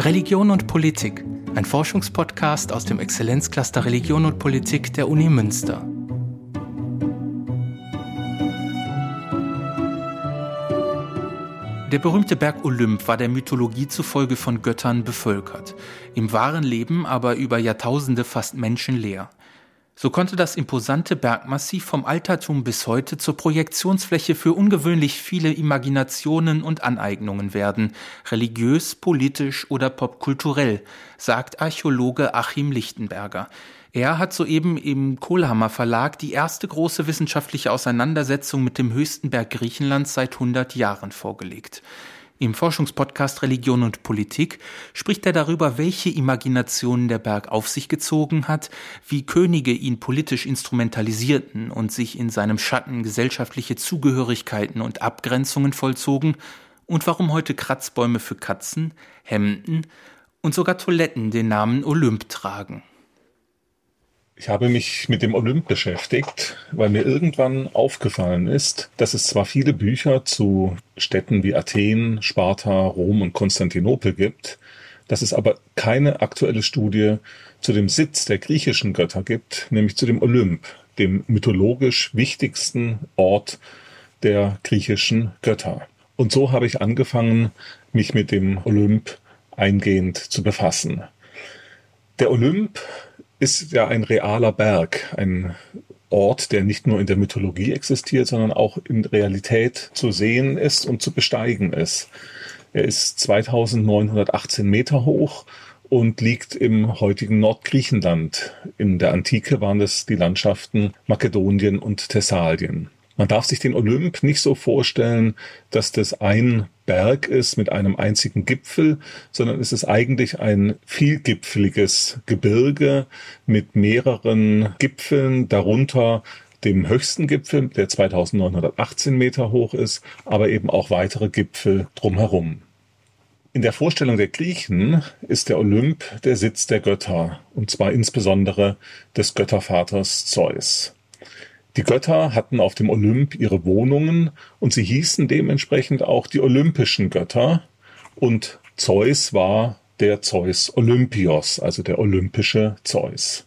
Religion und Politik, ein Forschungspodcast aus dem Exzellenzcluster Religion und Politik der Uni Münster. Der berühmte Berg Olymp war der Mythologie zufolge von Göttern bevölkert, im wahren Leben aber über Jahrtausende fast menschenleer. So konnte das imposante Bergmassiv vom Altertum bis heute zur Projektionsfläche für ungewöhnlich viele Imaginationen und Aneignungen werden, religiös, politisch oder popkulturell, sagt Archäologe Achim Lichtenberger. Er hat soeben im Kohlhammer Verlag die erste große wissenschaftliche Auseinandersetzung mit dem höchsten Berg Griechenlands seit 100 Jahren vorgelegt. Im Forschungspodcast Religion und Politik spricht er darüber, welche Imaginationen der Berg auf sich gezogen hat, wie Könige ihn politisch instrumentalisierten und sich in seinem Schatten gesellschaftliche Zugehörigkeiten und Abgrenzungen vollzogen und warum heute Kratzbäume für Katzen, Hemden und sogar Toiletten den Namen Olymp tragen. Ich habe mich mit dem Olymp beschäftigt, weil mir irgendwann aufgefallen ist, dass es zwar viele Bücher zu Städten wie Athen, Sparta, Rom und Konstantinopel gibt, dass es aber keine aktuelle Studie zu dem Sitz der griechischen Götter gibt, nämlich zu dem Olymp, dem mythologisch wichtigsten Ort der griechischen Götter. Und so habe ich angefangen, mich mit dem Olymp eingehend zu befassen. Der Olymp ist ja ein realer Berg, ein Ort, der nicht nur in der Mythologie existiert, sondern auch in Realität zu sehen ist und zu besteigen ist. Er ist 2918 Meter hoch und liegt im heutigen Nordgriechenland. In der Antike waren es die Landschaften Makedonien und Thessalien. Man darf sich den Olymp nicht so vorstellen, dass das ein Berg ist mit einem einzigen Gipfel, sondern es ist eigentlich ein vielgipfeliges Gebirge mit mehreren Gipfeln, darunter dem höchsten Gipfel, der 2918 Meter hoch ist, aber eben auch weitere Gipfel drumherum. In der Vorstellung der Griechen ist der Olymp der Sitz der Götter, und zwar insbesondere des Göttervaters Zeus. Die Götter hatten auf dem Olymp ihre Wohnungen und sie hießen dementsprechend auch die olympischen Götter und Zeus war der Zeus Olympios, also der olympische Zeus.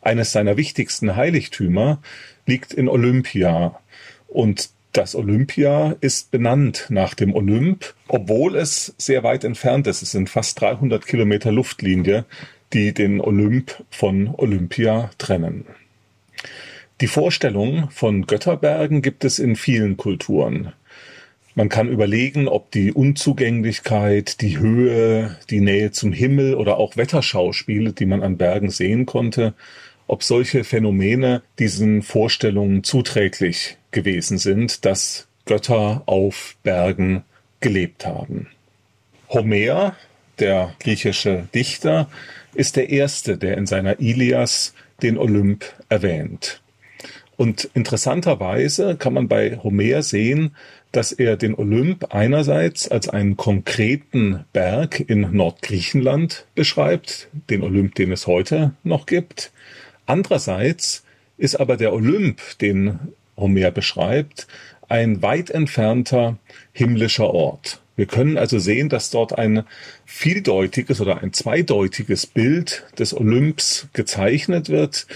Eines seiner wichtigsten Heiligtümer liegt in Olympia und das Olympia ist benannt nach dem Olymp, obwohl es sehr weit entfernt ist. Es sind fast 300 Kilometer Luftlinie, die den Olymp von Olympia trennen. Die Vorstellung von Götterbergen gibt es in vielen Kulturen. Man kann überlegen, ob die Unzugänglichkeit, die Höhe, die Nähe zum Himmel oder auch Wetterschauspiele, die man an Bergen sehen konnte, ob solche Phänomene diesen Vorstellungen zuträglich gewesen sind, dass Götter auf Bergen gelebt haben. Homer, der griechische Dichter, ist der erste, der in seiner Ilias den Olymp erwähnt. Und interessanterweise kann man bei Homer sehen, dass er den Olymp einerseits als einen konkreten Berg in Nordgriechenland beschreibt, den Olymp, den es heute noch gibt. Andererseits ist aber der Olymp, den Homer beschreibt, ein weit entfernter himmlischer Ort. Wir können also sehen, dass dort ein vieldeutiges oder ein zweideutiges Bild des Olymps gezeichnet wird,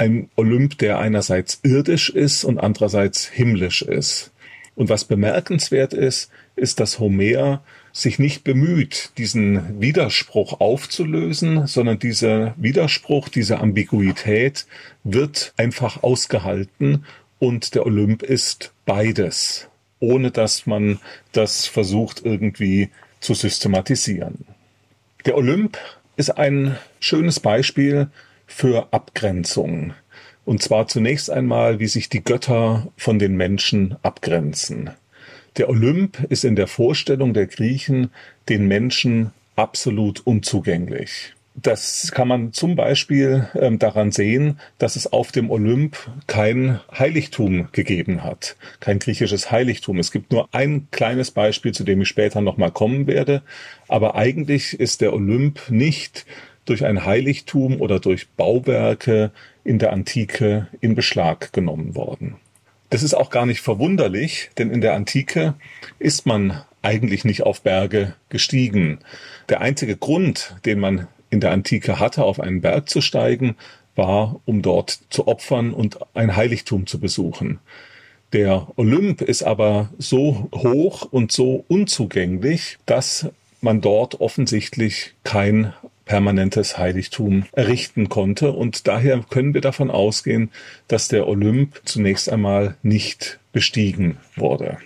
ein Olymp, der einerseits irdisch ist und andererseits himmlisch ist. Und was bemerkenswert ist, ist, dass Homer sich nicht bemüht, diesen Widerspruch aufzulösen, sondern dieser Widerspruch, diese Ambiguität wird einfach ausgehalten und der Olymp ist beides, ohne dass man das versucht irgendwie zu systematisieren. Der Olymp ist ein schönes Beispiel für Abgrenzung. Und zwar zunächst einmal, wie sich die Götter von den Menschen abgrenzen. Der Olymp ist in der Vorstellung der Griechen den Menschen absolut unzugänglich. Das kann man zum Beispiel ähm, daran sehen, dass es auf dem Olymp kein Heiligtum gegeben hat, kein griechisches Heiligtum. Es gibt nur ein kleines Beispiel, zu dem ich später nochmal kommen werde. Aber eigentlich ist der Olymp nicht durch ein Heiligtum oder durch Bauwerke in der Antike in Beschlag genommen worden. Das ist auch gar nicht verwunderlich, denn in der Antike ist man eigentlich nicht auf Berge gestiegen. Der einzige Grund, den man in der Antike hatte, auf einen Berg zu steigen, war, um dort zu opfern und ein Heiligtum zu besuchen. Der Olymp ist aber so hoch und so unzugänglich, dass man dort offensichtlich kein permanentes Heiligtum errichten konnte. Und daher können wir davon ausgehen, dass der Olymp zunächst einmal nicht bestiegen wurde.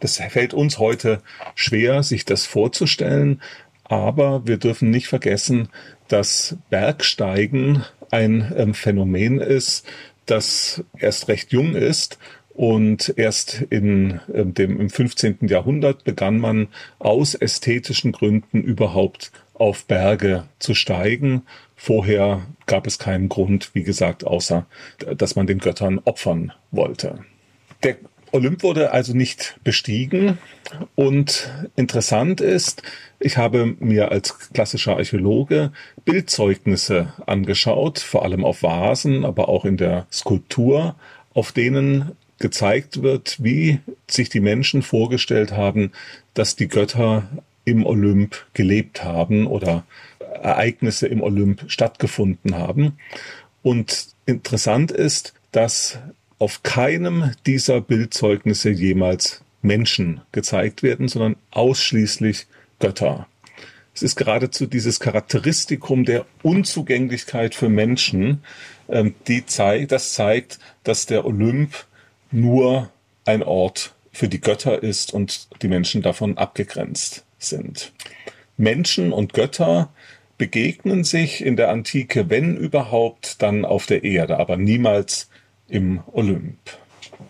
Das fällt uns heute schwer, sich das vorzustellen, aber wir dürfen nicht vergessen, dass Bergsteigen ein ähm, Phänomen ist, das erst recht jung ist und erst in ähm, dem, im 15. Jahrhundert begann man aus ästhetischen Gründen überhaupt auf Berge zu steigen. Vorher gab es keinen Grund, wie gesagt, außer dass man den Göttern opfern wollte. Der Olymp wurde also nicht bestiegen. Und interessant ist, ich habe mir als klassischer Archäologe Bildzeugnisse angeschaut, vor allem auf Vasen, aber auch in der Skulptur, auf denen gezeigt wird, wie sich die Menschen vorgestellt haben, dass die Götter im Olymp gelebt haben oder Ereignisse im Olymp stattgefunden haben. Und interessant ist, dass auf keinem dieser Bildzeugnisse jemals Menschen gezeigt werden, sondern ausschließlich Götter. Es ist geradezu dieses Charakteristikum der Unzugänglichkeit für Menschen, ähm, die zeigt, das zeigt, dass der Olymp nur ein Ort für die Götter ist und die Menschen davon abgegrenzt sind. Menschen und Götter begegnen sich in der Antike, wenn überhaupt, dann auf der Erde, aber niemals im Olymp.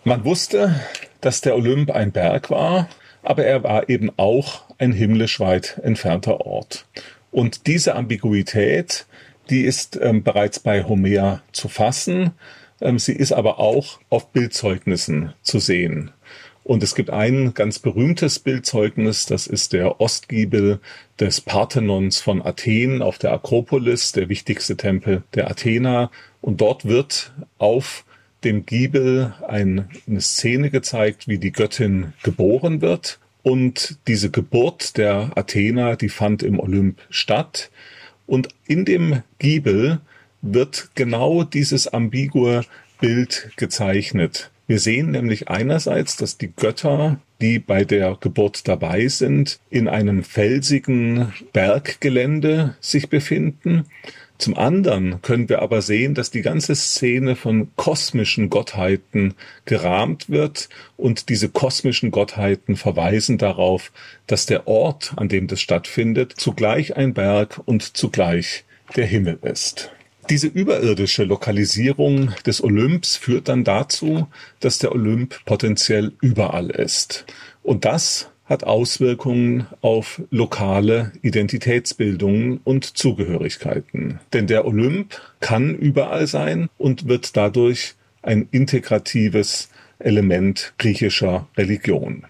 Man wusste, dass der Olymp ein Berg war, aber er war eben auch ein himmlisch weit entfernter Ort. Und diese Ambiguität, die ist ähm, bereits bei Homer zu fassen. Ähm, sie ist aber auch auf Bildzeugnissen zu sehen. Und es gibt ein ganz berühmtes Bildzeugnis, das ist der Ostgiebel des Parthenons von Athen auf der Akropolis, der wichtigste Tempel der Athener. Und dort wird auf dem Giebel eine Szene gezeigt, wie die Göttin geboren wird. Und diese Geburt der Athener, die fand im Olymp statt. Und in dem Giebel wird genau dieses ambigue Bild gezeichnet. Wir sehen nämlich einerseits, dass die Götter, die bei der Geburt dabei sind, in einem felsigen Berggelände sich befinden. Zum anderen können wir aber sehen, dass die ganze Szene von kosmischen Gottheiten gerahmt wird und diese kosmischen Gottheiten verweisen darauf, dass der Ort, an dem das stattfindet, zugleich ein Berg und zugleich der Himmel ist. Diese überirdische Lokalisierung des Olymps führt dann dazu, dass der Olymp potenziell überall ist. Und das hat Auswirkungen auf lokale Identitätsbildungen und Zugehörigkeiten. Denn der Olymp kann überall sein und wird dadurch ein integratives Element griechischer Religion.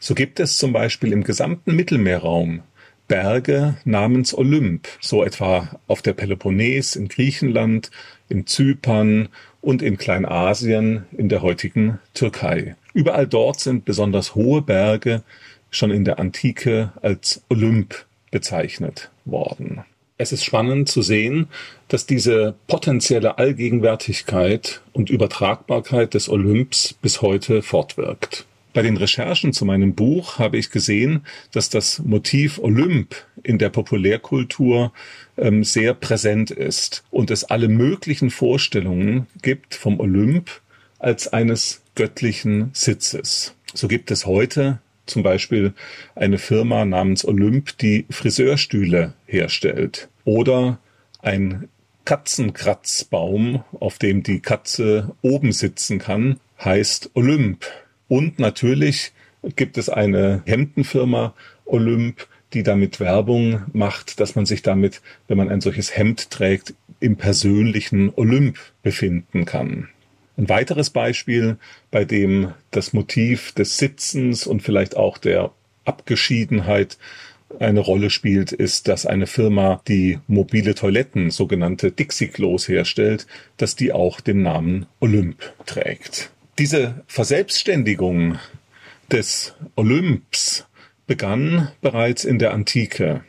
So gibt es zum Beispiel im gesamten Mittelmeerraum Berge namens Olymp, so etwa auf der Peloponnes in Griechenland, in Zypern und in Kleinasien in der heutigen Türkei. Überall dort sind besonders hohe Berge, schon in der Antike als Olymp bezeichnet worden. Es ist spannend zu sehen, dass diese potenzielle Allgegenwärtigkeit und Übertragbarkeit des Olymps bis heute fortwirkt. Bei den Recherchen zu meinem Buch habe ich gesehen, dass das Motiv Olymp in der Populärkultur ähm, sehr präsent ist und es alle möglichen Vorstellungen gibt vom Olymp als eines göttlichen Sitzes. So gibt es heute zum Beispiel eine Firma namens Olymp, die Friseurstühle herstellt. Oder ein Katzenkratzbaum, auf dem die Katze oben sitzen kann, heißt Olymp. Und natürlich gibt es eine Hemdenfirma Olymp, die damit Werbung macht, dass man sich damit, wenn man ein solches Hemd trägt, im persönlichen Olymp befinden kann. Ein weiteres Beispiel, bei dem das Motiv des Sitzens und vielleicht auch der Abgeschiedenheit eine Rolle spielt, ist, dass eine Firma, die mobile Toiletten, sogenannte Dixie-Klos herstellt, dass die auch den Namen Olymp trägt. Diese Verselbstständigung des Olymps begann bereits in der Antike.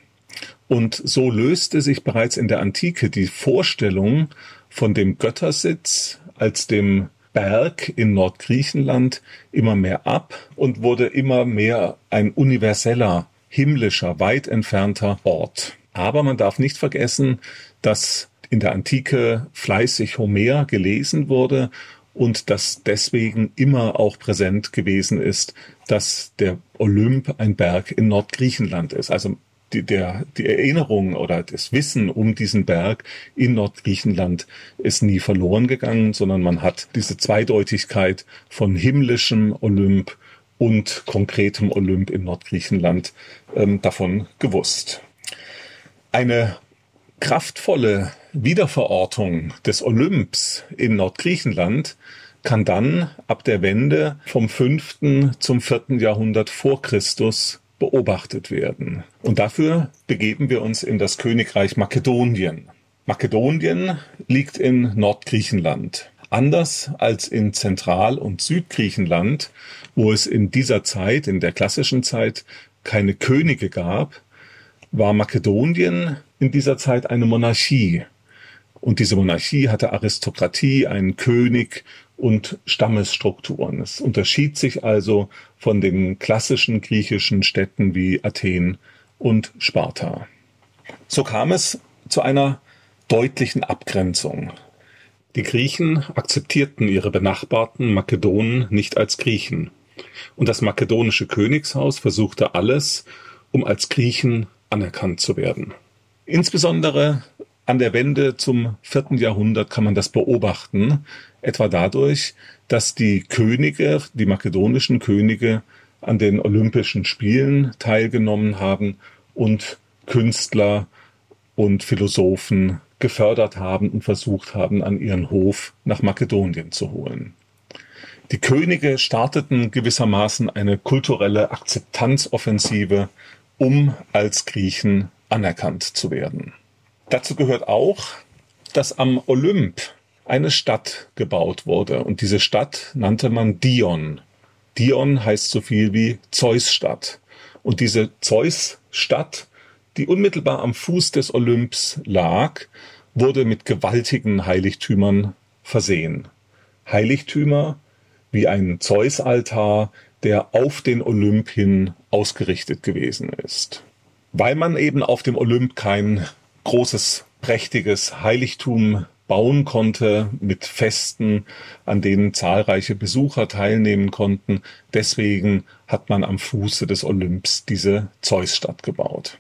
Und so löste sich bereits in der Antike die Vorstellung von dem Göttersitz als dem Berg in Nordgriechenland immer mehr ab und wurde immer mehr ein universeller, himmlischer, weit entfernter Ort. Aber man darf nicht vergessen, dass in der Antike fleißig Homer gelesen wurde und dass deswegen immer auch präsent gewesen ist, dass der Olymp ein Berg in Nordgriechenland ist. Also die, der, die Erinnerung oder das Wissen um diesen Berg in Nordgriechenland ist nie verloren gegangen, sondern man hat diese Zweideutigkeit von himmlischem Olymp und konkretem Olymp in Nordgriechenland ähm, davon gewusst. Eine kraftvolle Wiederverortung des Olymps in Nordgriechenland kann dann ab der Wende vom fünften zum vierten Jahrhundert vor Christus beobachtet werden. Und dafür begeben wir uns in das Königreich Makedonien. Makedonien liegt in Nordgriechenland. Anders als in Zentral- und Südgriechenland, wo es in dieser Zeit, in der klassischen Zeit, keine Könige gab, war Makedonien in dieser Zeit eine Monarchie. Und diese Monarchie hatte Aristokratie, einen König und Stammesstrukturen. Es unterschied sich also von den klassischen griechischen Städten wie Athen und Sparta. So kam es zu einer deutlichen Abgrenzung. Die Griechen akzeptierten ihre benachbarten Makedonen nicht als Griechen. Und das makedonische Königshaus versuchte alles, um als Griechen anerkannt zu werden. Insbesondere an der Wende zum vierten Jahrhundert kann man das beobachten, etwa dadurch, dass die Könige, die makedonischen Könige, an den Olympischen Spielen teilgenommen haben und Künstler und Philosophen gefördert haben und versucht haben, an ihren Hof nach Makedonien zu holen. Die Könige starteten gewissermaßen eine kulturelle Akzeptanzoffensive, um als Griechen anerkannt zu werden. Dazu gehört auch, dass am Olymp eine Stadt gebaut wurde und diese Stadt nannte man Dion. Dion heißt so viel wie Zeusstadt. Und diese Zeusstadt, die unmittelbar am Fuß des Olymps lag, wurde mit gewaltigen Heiligtümern versehen. Heiligtümer wie ein Zeusaltar, der auf den Olymp hin ausgerichtet gewesen ist. Weil man eben auf dem Olymp kein großes, prächtiges Heiligtum bauen konnte mit Festen, an denen zahlreiche Besucher teilnehmen konnten. Deswegen hat man am Fuße des Olymps diese Zeusstadt gebaut.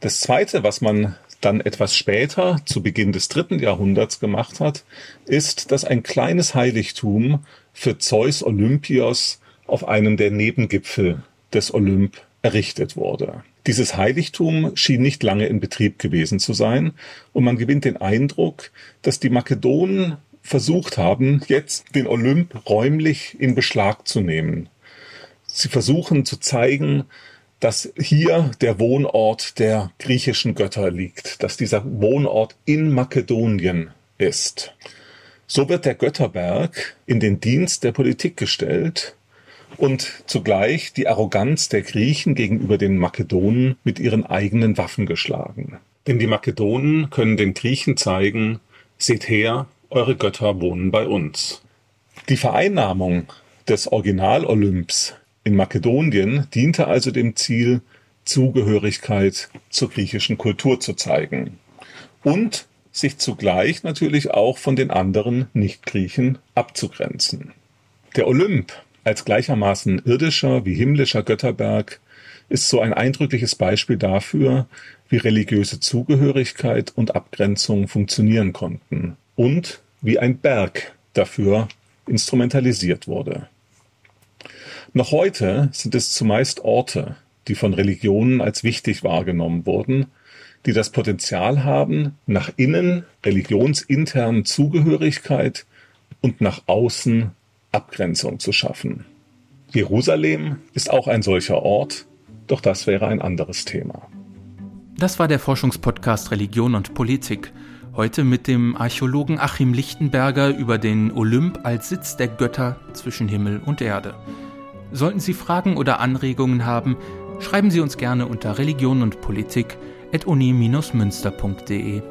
Das zweite, was man dann etwas später, zu Beginn des dritten Jahrhunderts gemacht hat, ist, dass ein kleines Heiligtum für Zeus Olympios auf einem der Nebengipfel des Olymp errichtet wurde. Dieses Heiligtum schien nicht lange in Betrieb gewesen zu sein, und man gewinnt den Eindruck, dass die Makedonen versucht haben, jetzt den Olymp räumlich in Beschlag zu nehmen. Sie versuchen zu zeigen, dass hier der Wohnort der griechischen Götter liegt, dass dieser Wohnort in Makedonien ist. So wird der Götterberg in den Dienst der Politik gestellt und zugleich die Arroganz der Griechen gegenüber den Makedonen mit ihren eigenen Waffen geschlagen. Denn die Makedonen können den Griechen zeigen, seht her, eure Götter wohnen bei uns. Die Vereinnahmung des Original-Olymps in Makedonien diente also dem Ziel, Zugehörigkeit zur griechischen Kultur zu zeigen und sich zugleich natürlich auch von den anderen Nicht-Griechen abzugrenzen. Der Olymp als gleichermaßen irdischer wie himmlischer Götterberg ist so ein eindrückliches Beispiel dafür, wie religiöse Zugehörigkeit und Abgrenzung funktionieren konnten und wie ein Berg dafür instrumentalisiert wurde. Noch heute sind es zumeist Orte, die von Religionen als wichtig wahrgenommen wurden, die das Potenzial haben, nach innen religionsintern Zugehörigkeit und nach außen Abgrenzung zu schaffen. Jerusalem ist auch ein solcher Ort, doch das wäre ein anderes Thema. Das war der Forschungspodcast Religion und Politik. Heute mit dem Archäologen Achim Lichtenberger über den Olymp als Sitz der Götter zwischen Himmel und Erde. Sollten Sie Fragen oder Anregungen haben, Schreiben Sie uns gerne unter Religion und Politik at uni-münster.de.